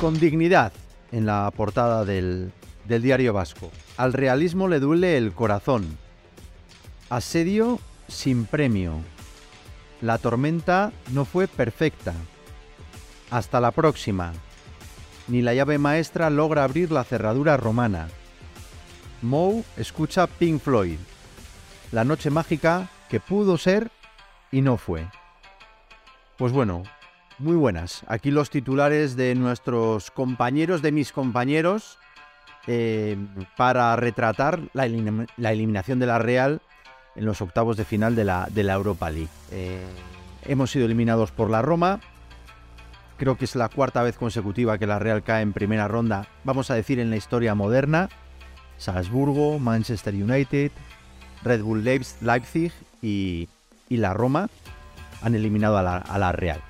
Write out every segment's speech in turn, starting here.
Con dignidad en la portada del, del diario vasco. Al realismo le duele el corazón. Asedio sin premio. La tormenta no fue perfecta. Hasta la próxima. Ni la llave maestra logra abrir la cerradura romana. Moe escucha Pink Floyd. La noche mágica que pudo ser y no fue. Pues bueno, muy buenas. Aquí los titulares de nuestros compañeros, de mis compañeros, eh, para retratar la, elim- la eliminación de la Real en los octavos de final de la, Europa League. Eh, hemos sido eliminados por la Roma. Creo que es la cuarta vez consecutiva que la Real cae en primera ronda, vamos a decir en la historia moderna. Salzburgo, Manchester United, Red Bull Leipz- Leipzig y la Roma han eliminado a la, a la Real.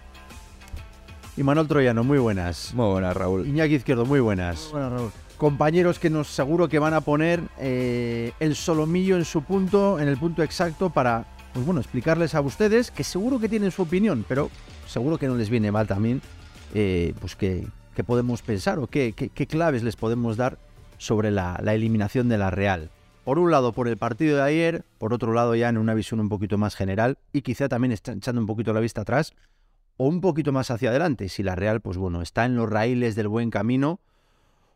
Y Manuel Troyano, muy buenas. Muy buenas, Raúl. Iñaki Izquierdo, muy buenas. Bueno, Raúl. Compañeros que nos seguro que van a poner eh, el solomillo en su punto, en el punto exacto para, pues bueno, explicarles a ustedes que seguro que tienen su opinión, pero seguro que no les viene mal también, eh, pues que, que podemos pensar o qué, qué- qué claves les podemos dar sobre la, la eliminación de la Real. Por un lado, por el partido de ayer, por otro lado, ya en una visión un poquito más general y quizá también echando un poquito la vista atrás o un poquito más hacia adelante, si la Real, pues bueno, está en los raíles del buen camino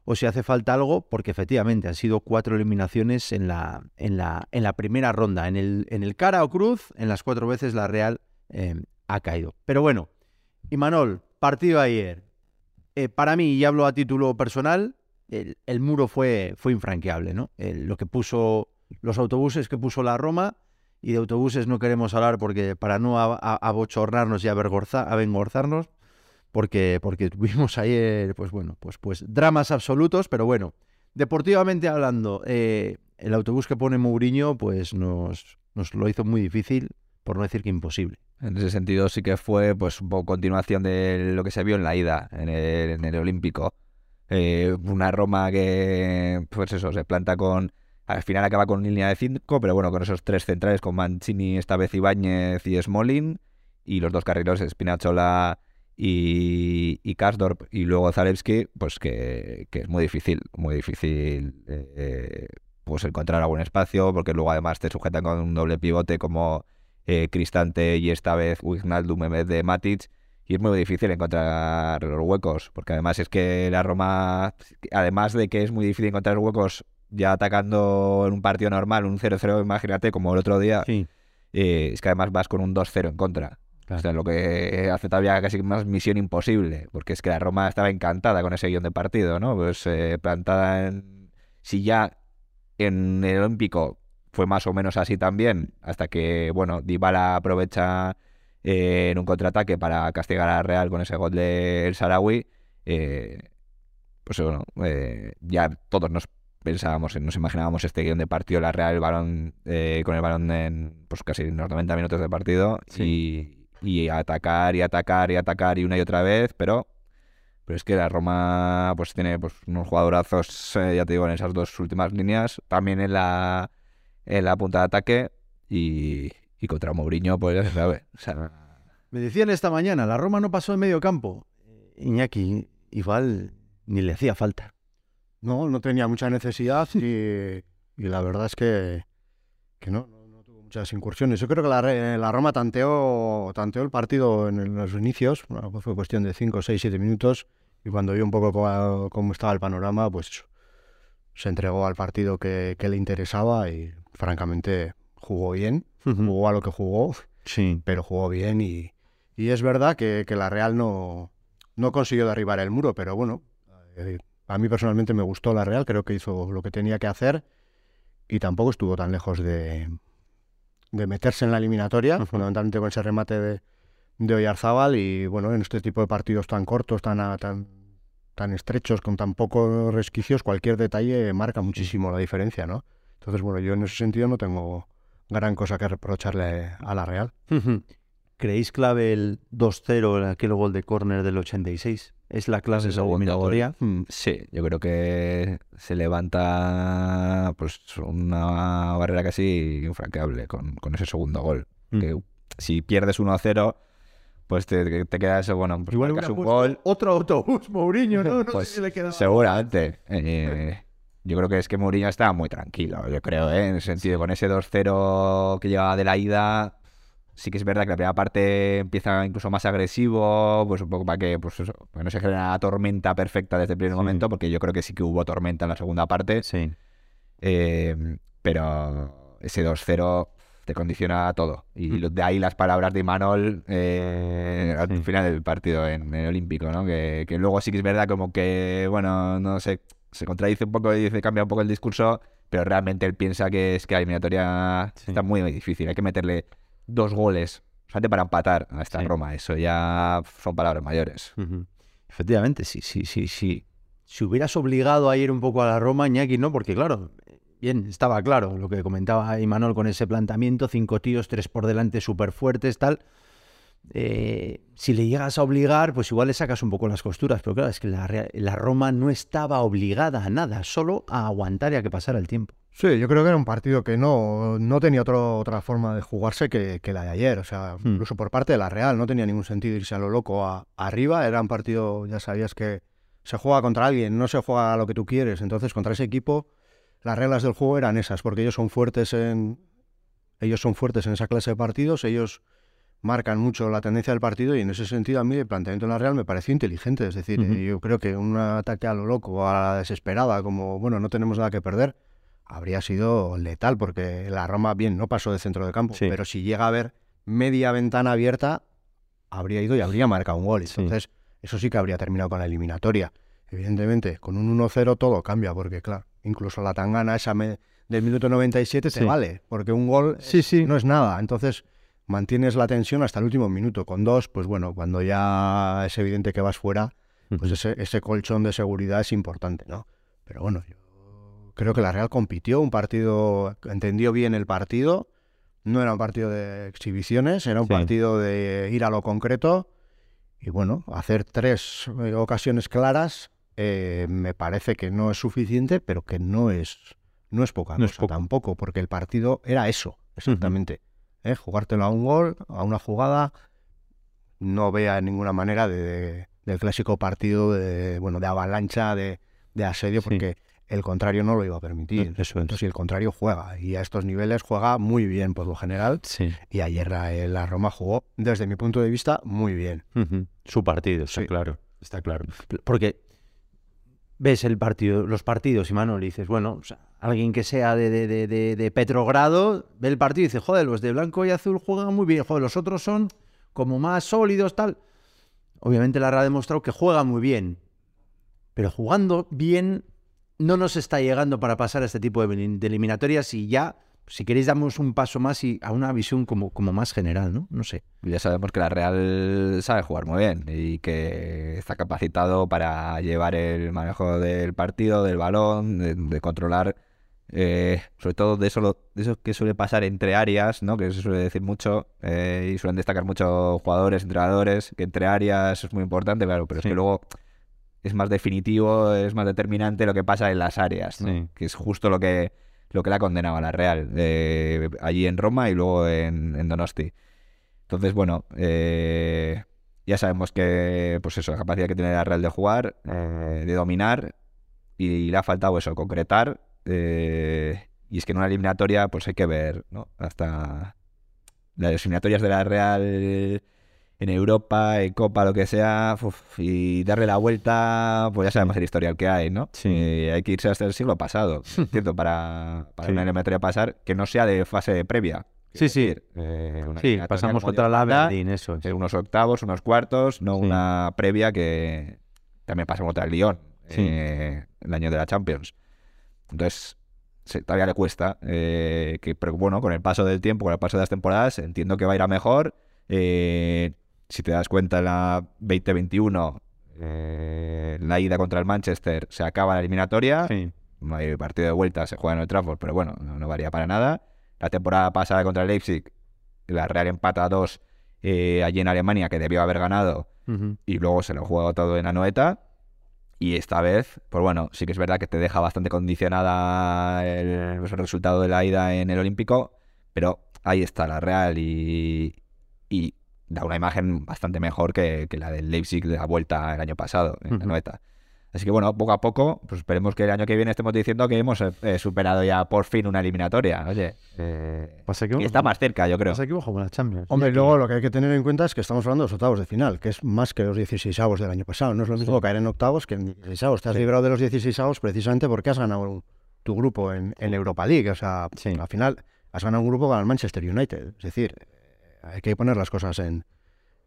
o si hace falta algo, porque efectivamente han sido cuatro eliminaciones en la, en la, en la primera ronda. En el, en el cara o cruz, en las cuatro veces la Real eh, ha caído. Pero bueno, y Manol, partido ayer. Eh, para mí, y hablo a título personal, el, el muro fue, fue infranqueable, ¿no? El- lo que puso, los autobuses que puso la Roma, y de autobuses no queremos hablar porque para no abochornarnos y avergonza- avergonzarnos, porque, porque tuvimos ayer, pues bueno, pues, pues dramas absolutos, pero bueno, deportivamente hablando, eh, el autobús que pone Mourinho, pues nos, nos lo hizo muy difícil, por no decir que imposible. En ese sentido sí que fue pues un poco continuación de lo que se vio en la ida, en el, en el Olímpico. Eh, una Roma que, pues eso, se planta con... Al final acaba con línea de 5, pero bueno, con esos tres centrales, con Mancini, esta vez Ibáñez y Smolin, y los dos carrileros, Spinazzola y, y Karsdorp, y luego Zalewski, pues que, que es muy difícil, muy difícil eh, pues encontrar algún espacio, porque luego además te sujetan con un doble pivote como eh, Cristante y esta vez Wijnaldum en vez de Matic. Y es muy difícil encontrar los huecos, porque además es que la Roma, además de que es muy difícil encontrar huecos ya atacando en un partido normal, un 0-0, imagínate, como el otro día, Sí. eh, es que además vas con un 2-0 en contra. O sea, lo que hace todavía casi más misión imposible, porque es que la Roma estaba encantada con ese guion de partido, ¿no? Pues eh, plantada en... Si ya en el Olímpico fue más o menos así también, hasta que, bueno, Dybala aprovecha eh, en un contraataque para castigar a Real con ese gol de El Sarawi, eh, pues bueno, eh, ya todos nos pensábamos, nos imaginábamos este guion de partido, la Real el balón, con el balón en pues casi los 90 minutos de partido y, y atacar y atacar y atacar y una y otra vez, pero pero es que la Roma pues tiene pues unos jugadorazos, eh, ya te digo, en esas dos últimas líneas, también en la en la punta de ataque y, y contra Mourinho, pues. O Me decían esta mañana, la Roma no pasó en medio campo. Iñaki, igual ni le hacía falta. No, no tenía mucha necesidad y, la verdad es que, que no, no, tuvo muchas incursiones. Yo creo que la, la Roma tanteó, tanteó el partido en, los inicios, pues fue cuestión de 5, 6, 7 minutos y cuando vio un poco cómo, estaba el panorama, pues se entregó al partido que, que le interesaba y francamente jugó bien, jugó a lo que jugó, Sí. pero jugó bien y, y es verdad que, que la Real no, no consiguió derribar el muro, pero bueno, eh, a mí personalmente me gustó la Real, creo que hizo lo que tenía que hacer y tampoco estuvo tan lejos de, de meterse en la eliminatoria, fundamentalmente con ese remate de, de Oyarzábal y bueno, en este tipo de partidos tan cortos, tan, a- tan, tan estrechos, con tan pocos resquicios, cualquier detalle marca muchísimo la diferencia, ¿no? Entonces, bueno, yo en ese sentido no tengo gran cosa que reprocharle a la Real. ¿Creéis clave el 2-0 en aquel gol de córner del 86? ¿Es la clave Ese de la segundo eliminatoria? Mm, Sí, yo creo que se levanta pues una barrera casi infranqueable con, con ese segundo gol. Mm. Que si pierdes 1-0, pues te, te queda eso, bueno, pues Igual un gol. otro autobús, Mourinho, ¿no? No Pues sé si le queda... Seguramente. Eh, yo creo que es que Mourinho estaba muy tranquilo, yo creo, ¿eh? en el sentido, con ese 2-0 que llevaba de la ida, sí que es verdad que la primera parte empieza incluso más agresivo, pues un poco para que, pues eso, no se genera la tormenta perfecta desde el primer Sí. momento, porque yo creo que sí que hubo tormenta en la segunda parte, Sí. eh, pero ese 2-0 te condiciona todo. Y Mm. de ahí las palabras de Imanol eh, al Sí. final del partido en, en el Olímpico, ¿no? Que, que luego sí que es verdad como que, bueno, no sé, se contradice un poco y dice, cambia un poco el discurso, pero realmente él piensa que es que la eliminatoria Sí. está muy, muy difícil. Hay que meterle dos goles solamente para empatar a esta Sí. Roma. Eso ya son palabras mayores. Efectivamente, sí, sí, sí, sí. Si hubieras obligado a ir un poco a la Roma, Iñaki, no, porque claro, bien, estaba claro lo que comentaba Imanol con ese planteamiento, cinco tíos, tres por delante súper fuertes, tal. Eh, si le llegas a obligar, pues igual le sacas un poco las costuras, pero claro, es que la, la Roma no estaba obligada a nada, solo a aguantar y a que pasara el tiempo. Sí, yo creo que era un partido que no, no tenía otro- otra forma de jugarse que, que la de ayer. O sea, Hmm. incluso por parte de la Real no tenía ningún sentido irse a lo loco a- arriba. Era un partido, ya sabías que se juega contra alguien, no se juega a lo que tú quieres. Entonces, contra ese equipo, las reglas del juego eran esas, porque ellos son fuertes en, ellos son fuertes en esa clase de partidos, ellos marcan mucho la tendencia del partido y en ese sentido a mí el planteamiento de la Real me pareció inteligente. Es decir, eh, yo creo que un ataque a lo loco, a la desesperada, como, bueno, no tenemos nada que perder, habría sido letal porque la Roma, bien, no pasó de centro de campo, Sí. pero si llega a haber media ventana abierta, habría ido y habría marcado un gol. Sí. Entonces, eso sí que habría terminado con la eliminatoria. Evidentemente, con un 1-0 todo cambia, porque claro, incluso la tangana esa del minuto 97 te Sí. vale, porque un gol Sí, sí. no es nada. Entonces, mantienes la tensión hasta el último minuto. Con dos, pues bueno, cuando ya es evidente que vas fuera, pues ese, ese colchón de seguridad es importante, ¿no? Pero bueno, yo creo que la Real compitió, un partido, entendió bien el partido, no era un partido de exhibiciones, era un Sí. partido de ir a lo concreto y bueno, hacer tres eh, ocasiones claras eh, me parece que no es suficiente, pero que no es, no es poca No es cosa poco. tampoco, porque el partido era eso, exactamente. ¿Eh? Jugártelo a un gol, a una jugada, no vea ninguna manera de, de- del clásico partido de, bueno, de avalancha, de, de asedio, Sí. porque el contrario no lo iba a permitir. Eso es. Entonces, si el contrario juega, y a estos niveles juega muy bien por lo general, Sí. y ayer la, la Roma jugó, desde mi punto de vista, muy bien. Su partido, está Sí. claro. Está claro. Porque ves el partido, los partidos, y Manuel, y dices, bueno, alguien que sea de, de, de, de- Petrogrado, ve el partido y dice, joder, los de blanco y azul juegan muy bien, joder, los otros son como más sólidos, tal. Obviamente la Real ha demostrado que juega muy bien, pero jugando bien no nos está llegando para pasar a este tipo de eliminatorias y ya, si queréis, damos un paso más y a una visión como, como más general, ¿no? No sé. Ya sabemos que la Real sabe jugar muy bien y que está capacitado para llevar el manejo del partido, del balón, de, de controlar, eh, sobre todo de eso, lo- de eso que suele pasar entre áreas, ¿no? que se suele decir mucho eh, y suelen destacar muchos jugadores, entrenadores, que entre áreas es muy importante, claro, pero Sí. es que luego es más definitivo, es más determinante lo que pasa en las áreas, ¿no? Sí. que es justo lo que, lo que la condenaba la Real, allí en Roma y luego en, Donosti. Entonces, bueno, eh, ya sabemos que, pues eso, la capacidad que tiene la Real de jugar, eh, de dominar, y le ha faltado eso, concretar. eh, y es que en una eliminatoria, pues hay que ver, ¿no? Hasta las eliminatorias de la Real en Europa, en Copa, lo que sea, uf, y darle la vuelta, pues ya sabemos el historial que hay, ¿no? Sí. Eh, hay que irse hasta el siglo pasado, ¿cierto? Para, para Sí. una eliminatoria pasar, que no sea de fase previa. Sí, sí. eh, Sí, pasamos contra la eso es. eh, unos octavos, unos cuartos, no Sí. una previa que también pasó contra el Lyon eh, el año de la Champions. Entonces, se- todavía le cuesta, eh, que, pero bueno, con el paso del tiempo, con el paso de las temporadas, entiendo que va a ir a mejor. Eh, si te das cuenta, en la 2021, eh, la ida contra el Manchester, se acaba la eliminatoria. Sí. Hay partido de vuelta, se juega en el Trafford, pero bueno, no, no varía para nada. La temporada pasada contra el Leipzig, la Real empata a dos eh, allí en Alemania, que debió haber ganado, y luego se lo juega todo en Anoeta. Y esta vez, pues bueno, sí que es verdad que te deja bastante condicionada el, pues, el resultado de la ida en el Olímpico, pero ahí está la Real y, y da una imagen bastante mejor que, que la del Leipzig de la vuelta el año pasado, en la Ujú. noeta. Así que bueno, poco a poco, pues esperemos que el año que viene estemos diciendo que hemos eh, superado ya por fin una eliminatoria. Oye, eh, que, y está más cerca, yo creo. Con la Champions. Hombre, y luego lo que hay que tener en cuenta es que estamos hablando de los octavos de final, que es más que los 16 avos del año pasado. No es lo mismo caer en octavos que en 16 avos. Te has Sí. librado de los 16 avos precisamente porque has ganado tu grupo en, en Europa League. O sea, Sí. al final has ganado un grupo con el Manchester United. Es decir, eh, hay que poner las cosas en,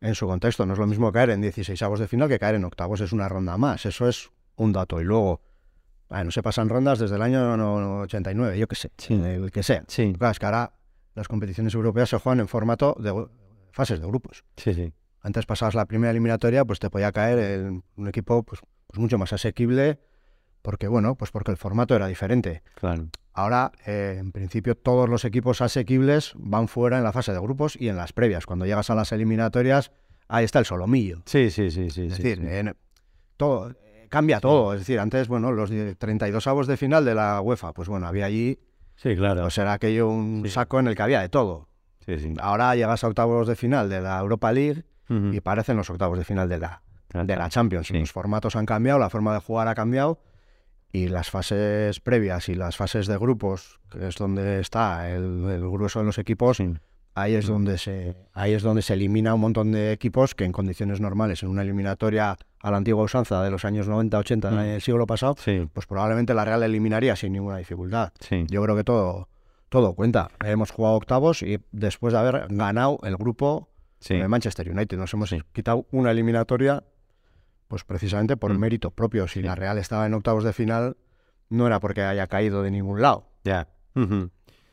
en su contexto. No es lo mismo caer en 16 avos de final que caer en octavos. Es una ronda más. Eso es un dato. Y luego, bueno, se pasan rondas desde el año no- 89, yo qué sé, Sí. el que sea. Sí, Claro, es que ahora las competiciones europeas se juegan en formato de fases de grupos. sí, sí. Antes pasabas la primera eliminatoria, pues te podía caer el- un equipo pues, pues mucho más asequible, porque bueno, pues porque el formato era diferente. Claro. Ahora, eh, en principio, todos los equipos asequibles van fuera en la fase de grupos y en las previas. Cuando llegas a las eliminatorias, ahí está el solomillo. Sí, sí, sí, sí. Es sí, decir, sí. en- todo cambia todo. Es decir, antes, bueno, los 32 avos de final de la UEFA, pues bueno, había allí, Sí, claro. pues era aquello un saco en el que había de todo. Sí, sí. Ahora llegas a octavos de final de la Europa League y parecen los octavos de final de la, de la Champions. Los formatos han cambiado, la forma de jugar ha cambiado y las fases previas y las fases de grupos, que es donde está el, el grueso de los equipos, Sí. ahí es donde se ahí es donde se elimina un montón de equipos que en condiciones normales, en una eliminatoria a la antigua usanza de los años 90-80 Mm. del siglo pasado, pues probablemente la Real eliminaría sin ninguna dificultad. Yo creo que todo, todo cuenta. Hemos jugado octavos y después de haber ganado el grupo de Manchester United, nos hemos quitado una eliminatoria, pues precisamente por Mm. mérito propio. Si Sí. la Real estaba en octavos de final, no era porque haya caído de ningún lado. Ya.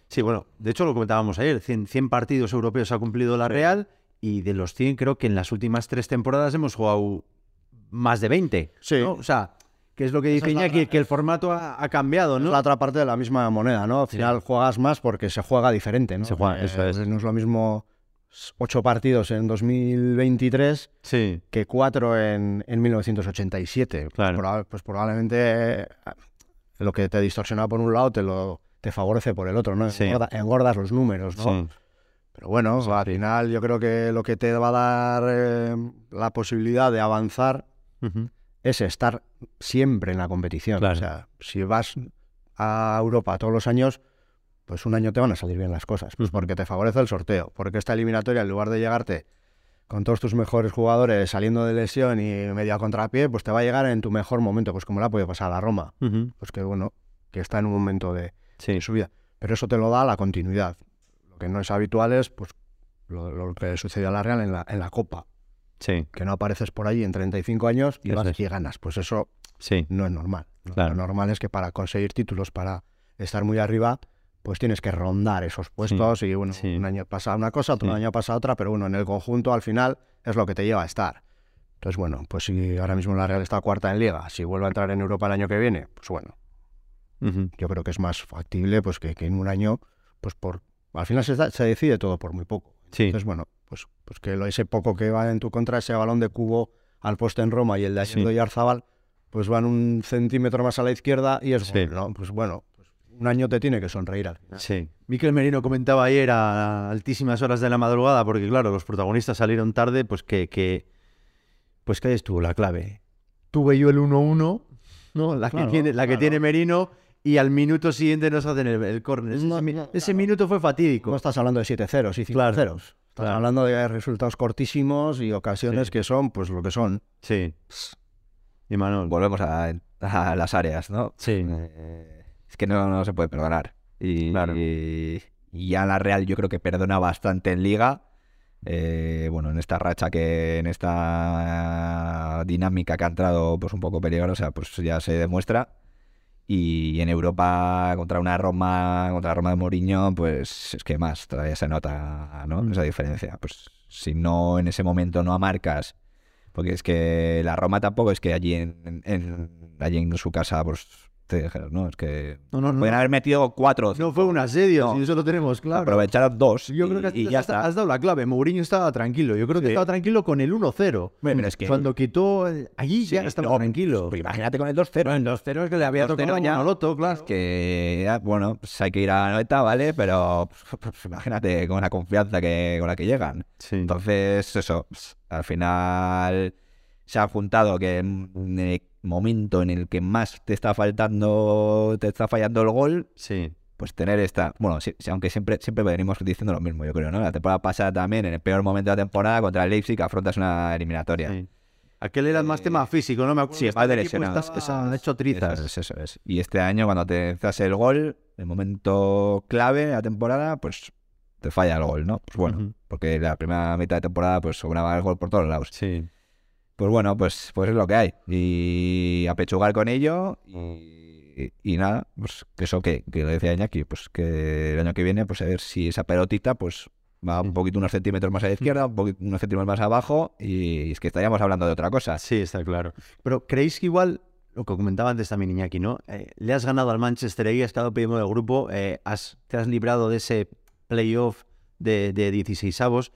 Sí, bueno, de hecho lo comentábamos ayer, 100, 100 partidos europeos ha cumplido la Real y de los 100 creo que en las últimas tres temporadas hemos jugado más de 20. Sí. ¿no? O sea, que es lo que dice es la Iñaki, que el formato ha, ha cambiado, Es ¿no? la otra parte de la misma moneda, ¿no? Al Sí. final juegas más porque se juega diferente, ¿no? Se juega, eso es. No es lo mismo ocho partidos en 2023 Sí, que cuatro en, en 1987. Claro. Pues probablemente eh, lo que te distorsiona por un lado te lo te favorece por el otro, ¿no? Sí. Engordas los números, ¿no? sí. Pero bueno, al final yo creo que lo que te va a dar eh, la posibilidad de avanzar es estar siempre en la competición. Claro. O sea, si vas a Europa todos los años, pues un año te van a salir bien las cosas. Pues porque te favorece el sorteo. Porque esta eliminatoria, en lugar de llegarte con todos tus mejores jugadores saliendo de lesión y medio a contrapié, pues te va a llegar en tu mejor momento, pues como la puede pasar a la Roma. Pues que bueno, que está en un momento de, Sí, de su vida. Pero eso te lo da la continuidad. Lo que no es habitual es pues lo, lo que sucedió a la Real en la, en la Copa. sí, Que no apareces por allí en 35 años y vas es. y ganas. Pues eso sí. no es normal. Lo normal es que para conseguir títulos, para estar muy arriba, pues tienes que rondar esos puestos y bueno, sí. un año pasa una cosa, otro Sí. año pasa otra, pero bueno, en el conjunto al final es lo que te lleva a estar. Entonces, bueno, pues si ahora mismo la Real está cuarta en Liga, si vuelve a entrar en Europa el año que viene, pues bueno, yo creo que es más factible pues que, que en un año, pues por... Al final se, da- se decide todo por muy poco. Entonces, bueno, pues, pues que ese poco que va en tu contra, ese balón de cubo al poste en Roma y el de. Ayerdo y Arzabal, pues van un centímetro más a la izquierda y es gol, ¿no? Pues bueno, un año te tiene que sonreír al final. sí. Miquel Merino comentaba ayer a altísimas horas de la madrugada, porque claro, los protagonistas salieron tarde, pues que, que pues que ahí estuvo la clave. Tuve yo el 1-1, ¿no? La que tiene, la que claro. tiene Merino, y al minuto siguiente nos hacen el, el córner. Ese, No, mi- no, ese claro. minuto fue fatídico. No estás hablando de 7 ceros y 5 Claro, ceros. Estás claro. hablando de resultados cortísimos y ocasiones Sí. que son pues lo que son. Sí. Y Manuel. Volvemos a, a las áreas, ¿no? Sí. Eh, es que no, no se puede perdonar. Y, Claro. y ya la Real yo creo que perdona bastante en Liga. Eh, bueno, en esta racha que, en esta dinámica que ha entrado pues un poco peligrosa, pues ya se demuestra. Y en Europa contra una Roma, contra la Roma de Mourinho, pues es que más, todavía se nota, ¿no? Esa diferencia. Pues si no en ese momento no amarcas, porque es que la Roma tampoco es que allí en, en- allí en su casa pues te dijeron, no, es que No, no, no. pueden haber metido cuatro. No fue un asedio, si eso lo tenemos claro. Aprovecharon dos. Yo creo y- que has, y ya has- está. has dado la clave. Mourinho estaba tranquilo. Yo creo que Sí. estaba tranquilo con el 1-0. Bueno, es que- Cuando quitó. el- Allí ya estaba tranquilo. Pues imagínate con el 2-0. en los ceros que le había 2-0 tocado ya. Loto, claro. Es que, bueno, pues hay que ir a la noeta, ¿vale? Pero pues, pues, imagínate con la confianza que, con la que llegan. Sí. Entonces, eso, pues, al final se ha juntado que el momento en el que más te está faltando, te está fallando el gol, sí. pues tener esta, bueno, sí, aunque siempre, siempre venimos diciendo lo mismo, yo creo, ¿no? La temporada pasada también, en el peor momento de la temporada, contra el Leipzig, afrontas una eliminatoria. sí. Aquel era más Eh, tema físico, ¿no? Me acuerdo. sí, más de lesionados. estaba hecho Eso trizas. es, eso es. Y este año, cuando te haces el gol, el momento clave de la temporada, pues te falla el gol, ¿no? Pues bueno, porque la primera mitad de temporada, pues sobraba el gol por todos lados. Sí. Pues bueno, pues, pues es lo que hay. Y apechugar con ello y, y nada, pues que eso que, que lo decía Iñaki, pues que el año que viene, pues a ver si esa pelotita, pues va un poquito unos centímetros más a la izquierda, un poquito, unos centímetros más abajo y es que estaríamos hablando de otra cosa. Sí, está claro. Pero ¿creéis que igual, lo que comentaba antes también Iñaki, ¿no? Eh, le has ganado al Manchester ahí, has quedado primero del grupo, eh, has, te has librado de ese playoff de, de 16 avos,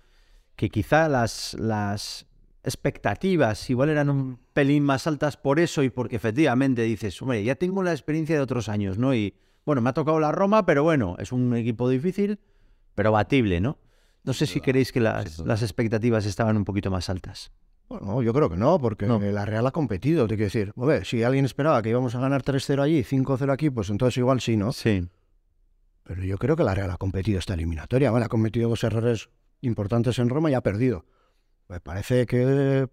que quizá las, las expectativas igual eran un pelín más altas por eso y porque efectivamente dices, hombre, ya tengo la experiencia de otros años, ¿no? Y bueno, me ha tocado la Roma, pero bueno, es un equipo difícil, pero batible, ¿no? No sé si queréis que las, las expectativas estaban un poquito más altas. Bueno, yo creo que no, porque No. la Real ha competido, te quiero decir. A ver, si alguien esperaba que íbamos a ganar 3-0 allí, 5-0 aquí, pues entonces igual sí, ¿no? Sí. Pero yo creo que la Real ha competido esta eliminatoria. Bueno, ha cometido dos errores importantes en Roma y ha perdido. Me parece que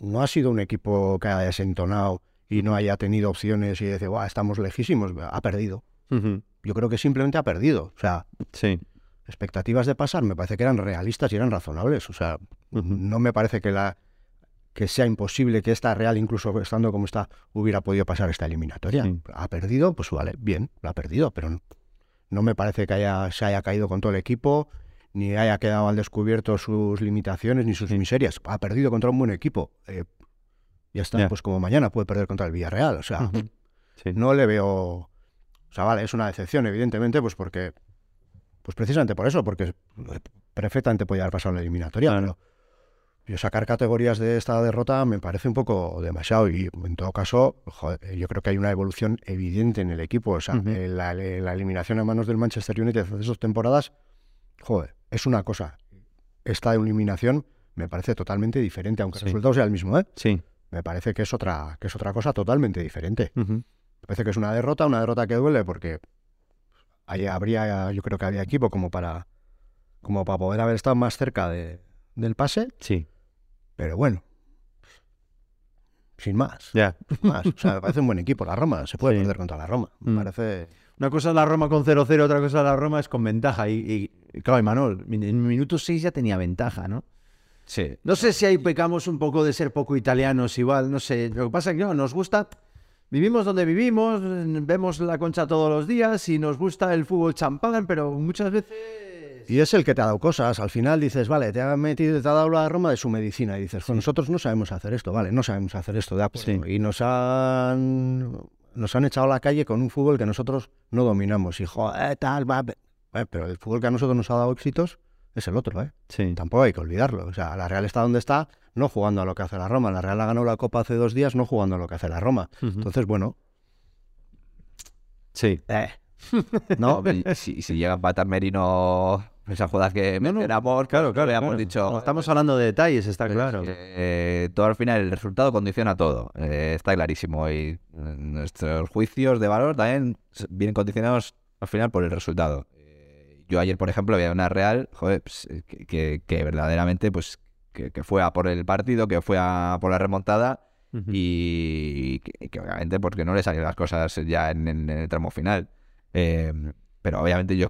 no ha sido un equipo que haya desentonado y no haya tenido opciones y dice, Buah, estamos lejísimos. Ha perdido. Yo creo que simplemente ha perdido. O sea, Sí. expectativas de pasar me parece que eran realistas y eran razonables. O sea, no me parece que la que sea imposible que esta Real, incluso estando como está, hubiera podido pasar esta eliminatoria. Sí. Ha perdido, pues vale, bien, la ha perdido, pero no, no me parece que haya, se haya caído con todo el equipo, ni haya quedado al descubierto sus limitaciones ni sus miserias. Ha perdido contra un buen equipo. Eh, ya está, pues como mañana puede perder contra el Villarreal. O sea. Sí. no le veo. O sea, vale, es una decepción, evidentemente, pues porque. Pues precisamente por eso, porque perfectamente podía haber pasado la eliminatoria. Claro. Pero yo sacar categorías de esta derrota me parece un poco demasiado. Y en todo caso, joder, yo creo que hay una evolución evidente en el equipo. O sea, la, la eliminación a manos del Manchester United de esas temporadas, joder, es una cosa. Esta eliminación me parece totalmente diferente, aunque Sí. el resultado sea el mismo, ¿eh? Sí. Me parece que es otra, que es otra cosa totalmente diferente. Me parece que es una derrota, una derrota que duele porque ahí habría, yo creo que había equipo como para, como para poder haber estado más cerca de- del pase, Sí. pero bueno, sin más, Ya. más. O sea, me parece un buen equipo la Roma, se puede Sí. perder contra la Roma. Me Mm. parece... Una cosa es la Roma con 0-0, otra cosa es la Roma es con ventaja. Y, y claro, Imanol, en minuto 6 ya tenía ventaja, ¿no? Sí. No sé si ahí pecamos un poco de ser poco italianos, igual, no sé. Lo que pasa es que no, nos gusta. Vivimos donde vivimos, vemos la concha todos los días y nos gusta el fútbol champán, pero muchas veces. Y es el que te ha dado cosas. Al final dices, vale, te ha metido, te ha dado la Roma de su medicina. Y dices, pues nosotros no sabemos hacer esto, vale, no sabemos hacer esto, de acuerdo. Sí. Y nos han, nos han echado a la calle con un fútbol que nosotros no dominamos. Y joder, tal, va. eh, Pero el fútbol que a nosotros nos ha dado éxitos es el otro, ¿eh? Sí. Tampoco hay que olvidarlo. O sea, la Real está donde está, no jugando a lo que hace la Roma. La Real ha ganado la Copa hace dos días, no jugando a lo que hace la Roma. Entonces, bueno, Sí. eh, No, si llega a empatar Merino esas jugadas que No, no, mencionamos, claro, claro. claro. dicho. No, estamos hablando de detalles, está Pues claro. que, eh, todo al final, el resultado condiciona todo. eh, está clarísimo. Y eh, nuestros juicios de valor también vienen condicionados al final por el resultado. Eh, yo ayer, por ejemplo, había una Real joder, pues, eh, que, que- que verdaderamente pues que, que fue a por el partido, que fue a por la remontada y que, que obviamente porque no le salieron las cosas ya en, en- en el tramo final. Eh, pero obviamente yo,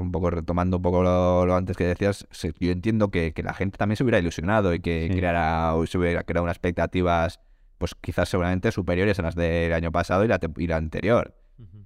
un poco retomando un poco lo, lo antes que decías, yo entiendo que, que la gente también se hubiera ilusionado y que Sí. creara, se hubiera creado unas expectativas pues quizás seguramente superiores a las del año pasado y la, tem- y la anterior.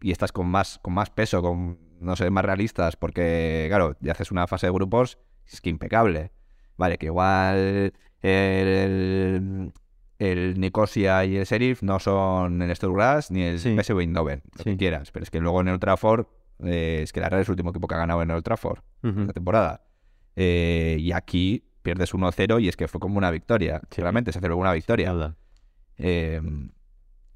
Y estas con más, con más peso, con no sé, más realistas, porque claro, ya haces una fase de grupos, es que impecable. Vale, que igual el, el Nicosia y el Sheriff no son el Sturglass ni el Sí. PSV Eindhoven, lo Sí. que quieras. Pero es que luego en el Trafford, eh, es que la Real es el último equipo que ha ganado en el Old Trafford Ujú. esta temporada. Eh, y aquí pierdes 1-0 y es que fue como una victoria. Sí. Realmente se celebró una victoria. Eh,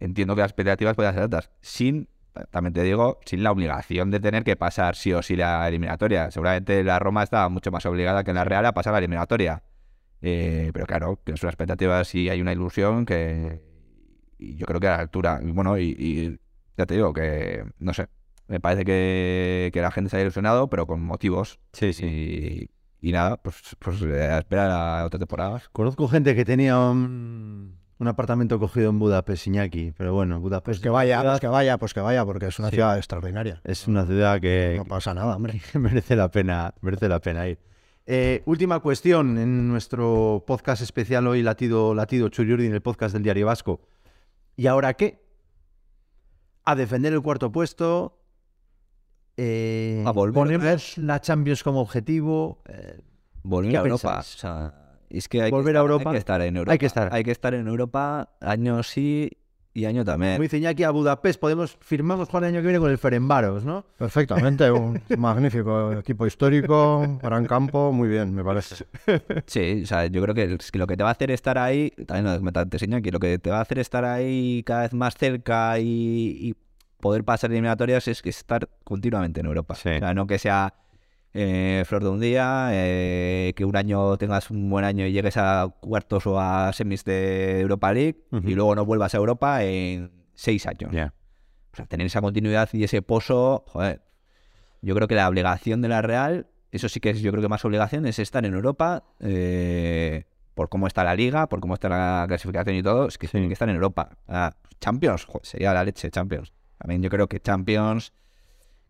entiendo que las expectativas puedan ser altas. Sin, también te digo, sin la obligación de tener que pasar sí o sí la eliminatoria. Seguramente la Roma estaba mucho más obligada que la Real a pasar la eliminatoria. Eh, pero claro, que es una expectativa si hay una ilusión que y yo creo que a la altura. Bueno, y, y ya te digo que, no sé, me parece que, que la gente se ha ilusionado, pero con motivos. Sí, sí. Y, y nada, pues, pues eh, a esperar a otra temporada. Conozco gente que tenía un, un apartamento cogido en Budapest, Iñaki, pero bueno, Budapest Pues que vaya, ciudad- pues que vaya, pues que vaya, porque es una Sí. ciudad extraordinaria. es una ciudad que, No pasa nada, hombre. merece la pena, merece la pena ir. Eh, última cuestión en nuestro podcast especial hoy, Latido, Latido Churiurdi, en el podcast del Diario Vasco. ¿Y ahora qué? A defender el cuarto puesto. Eh, A volver ponemos la Champions como objetivo. eh, Volver ¿Qué a Europa. pensáis? O sea, es que hay Volver que a estar, Europa. Hay que estar en Europa. Hay que estar. Hay que estar en Europa año sí y año también. como dice Iñaki, a Budapest podemos firmamos para el año que viene con el Ferenbaros, ¿no? Perfectamente, un magnífico equipo histórico, gran campo, muy bien, me parece. Sí, o sea, yo creo que, es que lo que te va a hacer estar ahí, también lo que te enseña que lo que te va a hacer estar ahí cada vez más cerca y, y poder pasar eliminatorias es que estar continuamente en Europa. Sí. O sea, no que sea eh, flor de un día, eh, que un año tengas un buen año y llegues a cuartos o a semis de Europa League y luego no vuelvas a Europa en seis años. O sea, tener esa continuidad y ese pozo, joder. Yo creo que la obligación de la Real, eso sí que es, yo creo que más obligación, es estar en Europa, eh, por cómo está la liga, por cómo está la clasificación y todo, es que tiene que estar en Europa. Ah, Champions, joder, sería la leche, Champions. También yo creo que Champions,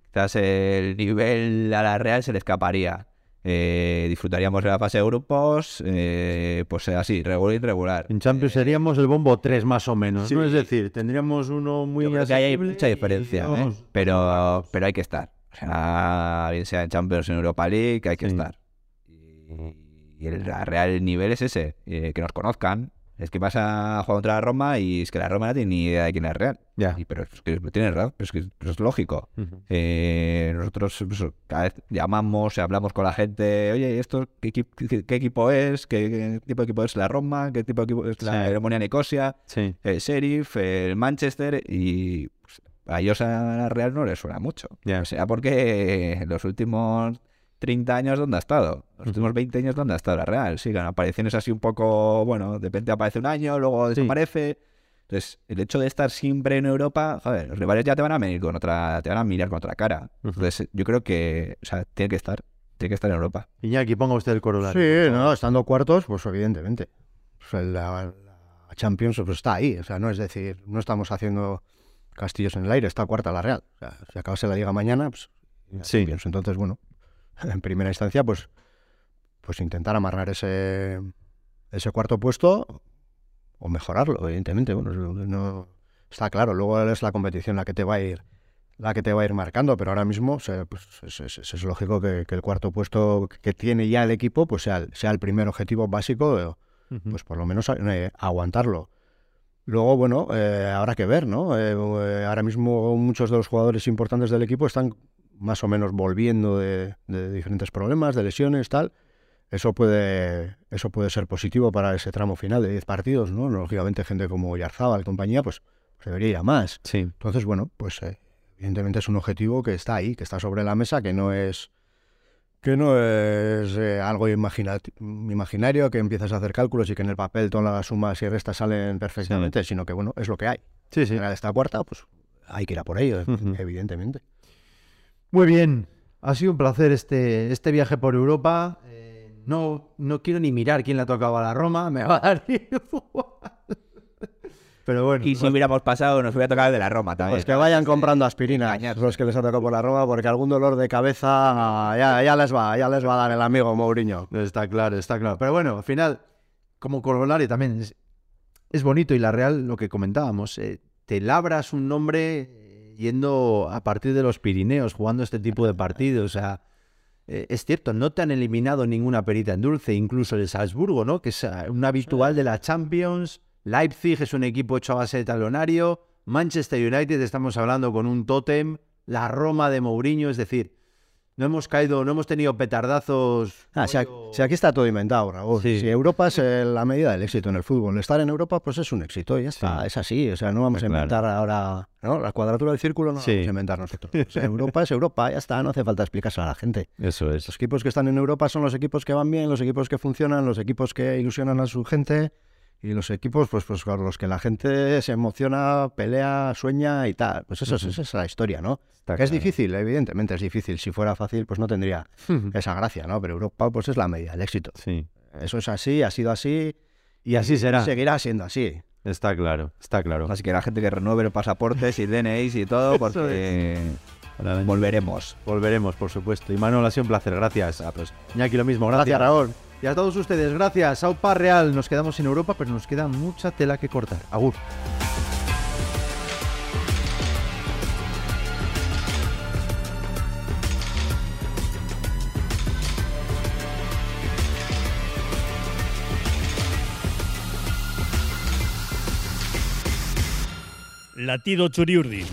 quizás el nivel a la Real se le escaparía. Eh, disfrutaríamos de la fase de grupos, eh, pues así, regular y regular. En Champions seríamos el bombo 3 más o menos, ¿no? Es decir, tendríamos uno muy Yo creo que hay mucha y diferencia, ¿eh? pero, pero hay que estar. O sea, bien sea en Champions o en Europa League, hay que Sí. estar. Y, y el la real nivel es ese, eh, que nos conozcan. Es que vas a jugar contra la Roma y es que la Roma no tiene ni idea de quién es real. Ya. Y, pero es que tienes razón, pero es que pero es lógico. Eh, nosotros pues, cada vez llamamos, hablamos con la gente, oye, ¿esto qué, equi- qué- qué equipo es? ¿Qué, tipo de equipo es la Roma? ¿Qué tipo de equipo es la Sí. Nicosia? Sí. el Sheriff, el Manchester y pues, a ellos a la Real no les suena mucho. Ya. O sea, porque en los últimos 30 años, ¿dónde ha estado? Los últimos 20 años, ¿dónde ha estado la Real? Sí, con apariciones así un poco, bueno, de repente aparece un año, luego desaparece. Entonces, el hecho de estar siempre en Europa, joder, los rivales ya te van a venir con otra, te van a mirar con otra cara. Entonces, yo creo que, o sea, tiene que estar, tiene que estar en Europa. Iñaki, ponga usted el corolario. Sí, no, estando cuartos, pues evidentemente. O sea, la, la Champions pues, está ahí, o sea, no es decir, no estamos haciendo castillos en el aire, está cuarta la Real. O sea, si acabase la liga mañana, pues Sí. Champions. Entonces, bueno, en primera instancia, pues, pues intentar amarrar ese, ese cuarto puesto o mejorarlo, evidentemente. Bueno, no, está claro, luego es la competición la que te va a ir la que te va a ir marcando, pero ahora mismo o sea, pues, es, es- es- es lógico que, que el cuarto puesto que tiene ya el equipo pues sea, el- sea el primer objetivo básico, eh, pues por lo menos eh, aguantarlo. Luego, bueno, eh, habrá que ver, ¿no? Eh, ahora mismo muchos de los jugadores importantes del equipo están más o menos volviendo de, de diferentes problemas, de lesiones, tal. Eso puede, eso puede ser positivo para ese tramo final de 10 partidos, ¿no? Lógicamente gente como Yarzábal, compañía, pues, pues debería ir a más. Sí. Entonces, bueno, pues eh, evidentemente es un objetivo que está ahí, que está sobre la mesa, que no es que no es eh, algo imagina- imaginario, que empiezas a hacer cálculos y que en el papel todas las sumas y restas salen perfectamente, sino que bueno, es lo que hay. Sí, sí. Si esta cuarta, pues hay que ir a por ello, evidentemente. Muy bien. Ha sido un placer este, este viaje por Europa. Eh, no, no quiero ni mirar quién le ha tocado a la Roma. Me va a dar. Pero bueno. Y si hubiéramos pasado, nos hubiera tocado el de la Roma también. Pues que vayan comprando aspirinas, engañar. los que les ha tocado por la Roma, porque algún dolor de cabeza ya, ya les va, ya les va a dar el amigo Mourinho. Está claro, está claro. Pero bueno, al final, como corolario también es, es bonito y la Real, lo que comentábamos, eh, te labras un nombre eh, yendo a partir de los Pirineos, jugando este tipo de partidos. O sea, eh, es cierto, no te han eliminado ninguna perita en dulce, incluso el Salzburgo, ¿no? Que es eh, un habitual de la Champions. Leipzig es un equipo hecho a base de talonario. Manchester United, estamos hablando con un tótem. La Roma de Mourinho, es decir, no hemos caído, no hemos tenido petardazos. Ah, si, aquí, si aquí está todo inventado, Raúl. Sí. Si Europa es eh, la medida del éxito en el fútbol. Estar en Europa, pues es un éxito, y ya está. Sí. Es así. O sea, no vamos a Claro. inventar ahora. ¿no? La cuadratura del círculo no la Sí. vamos a inventar nosotros. O sea, Europa es Europa, ya está. No hace falta explicárselo a la gente. Eso Los equipos que están en Europa son los equipos que van bien, los equipos que funcionan, los equipos que ilusionan a su gente y los equipos pues, pues con los que la gente se emociona, pelea, sueña y tal. Pues eso, es- esa es la historia, ¿no? Está Que es difícil, evidentemente es difícil. Si fuera fácil, pues no tendría esa gracia, ¿no? Pero Europa pues es la medida del éxito. Sí. Eso es así, ha sido así Y así será. seguirá siendo así. Está claro, está claro. Así que la gente que renueve los pasaportes y DNIs y todo, porque volveremos. Volveremos, por supuesto. Y Manuel, ha sido un placer. Gracias. Ah, pues, Iñaki, lo mismo. Gracias. Gracias, Raúl. Y a todos ustedes, gracias. Aupa Real. Nos quedamos en Europa, pero nos queda mucha tela que cortar. Agur. Latido Churiurdin.